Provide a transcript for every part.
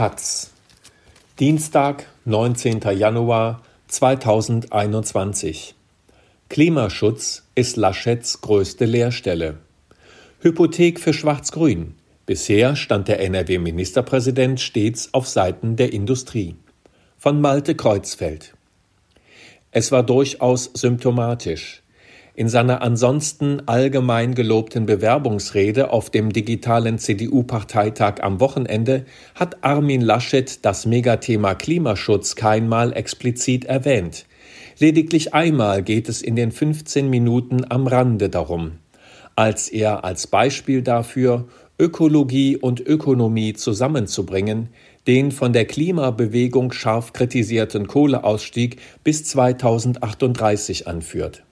Taz. Dienstag, 19. Januar 2021. Klimaschutz ist Laschets größte Leerstelle. Hypothek für Schwarz-Grün. Bisher stand der NRW-Ministerpräsident stets auf Seiten der Industrie. Von Malte Kreuzfeld. Es war durchaus symptomatisch. In seiner ansonsten allgemein gelobten Bewerbungsrede auf dem digitalen CDU-Parteitag am Wochenende hat Armin Laschet das Megathema Klimaschutz keinmal explizit erwähnt. Lediglich einmal geht es in den 15 Minuten am Rande darum, als er als Beispiel dafür Ökologie und Ökonomie zusammenzubringen, den von der Klimabewegung scharf kritisierten Kohleausstieg bis 2038 anführt.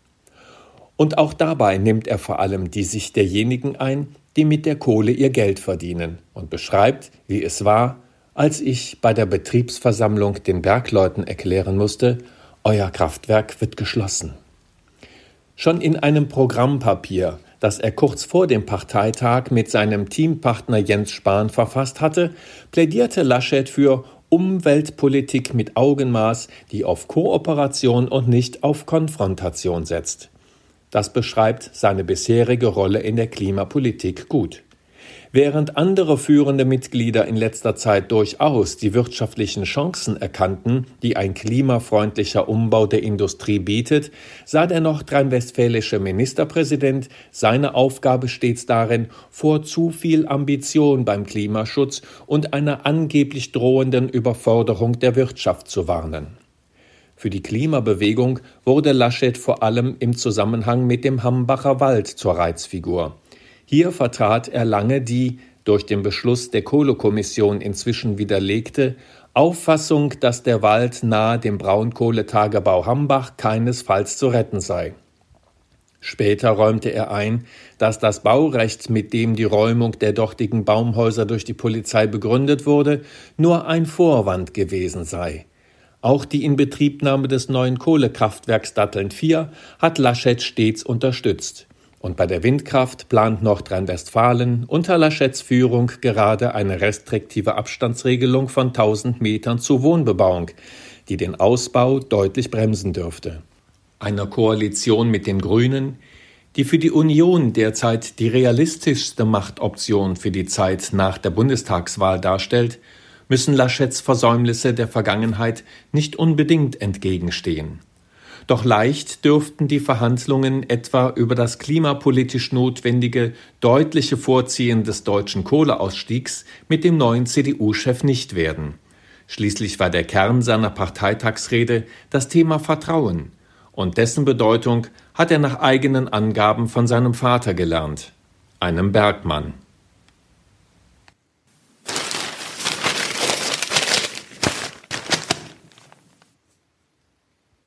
Und auch dabei nimmt er vor allem die Sicht derjenigen ein, die mit der Kohle ihr Geld verdienen und beschreibt, wie es war, als ich bei der Betriebsversammlung den Bergleuten erklären musste, euer Kraftwerk wird geschlossen. Schon in einem Programmpapier, das er kurz vor dem Parteitag mit seinem Teampartner Jens Spahn verfasst hatte, plädierte Laschet für Umweltpolitik mit Augenmaß, die auf Kooperation und nicht auf Konfrontation setzt. Das beschreibt seine bisherige Rolle in der Klimapolitik gut. Während andere führende Mitglieder in letzter Zeit durchaus die wirtschaftlichen Chancen erkannten, die ein klimafreundlicher Umbau der Industrie bietet, sah der nordrhein-westfälische Ministerpräsident seine Aufgabe stets darin, vor zu viel Ambition beim Klimaschutz und einer angeblich drohenden Überforderung der Wirtschaft zu warnen. Für die Klimabewegung wurde Laschet vor allem im Zusammenhang mit dem Hambacher Wald zur Reizfigur. Hier vertrat er lange die, durch den Beschluss der Kohlekommission inzwischen widerlegte, Auffassung, dass der Wald nahe dem Braunkohletagebau Hambach keinesfalls zu retten sei. Später räumte er ein, dass das Baurecht, mit dem die Räumung der dortigen Baumhäuser durch die Polizei begründet wurde, nur ein Vorwand gewesen sei. Auch die Inbetriebnahme des neuen Kohlekraftwerks Datteln 4 hat Laschet stets unterstützt. Und bei der Windkraft plant Nordrhein-Westfalen unter Laschets Führung gerade eine restriktive Abstandsregelung von 1000 Metern zur Wohnbebauung, die den Ausbau deutlich bremsen dürfte. Einer Koalition mit den Grünen, die für die Union derzeit die realistischste Machtoption für die Zeit nach der Bundestagswahl darstellt, müssen Laschets Versäumnisse der Vergangenheit nicht unbedingt entgegenstehen. Doch leicht dürften die Verhandlungen etwa über das klimapolitisch notwendige deutliche Vorziehen des deutschen Kohleausstiegs mit dem neuen CDU-Chef nicht werden. Schließlich war der Kern seiner Parteitagsrede das Thema Vertrauen, und dessen Bedeutung hat er nach eigenen Angaben von seinem Vater gelernt, einem Bergmann.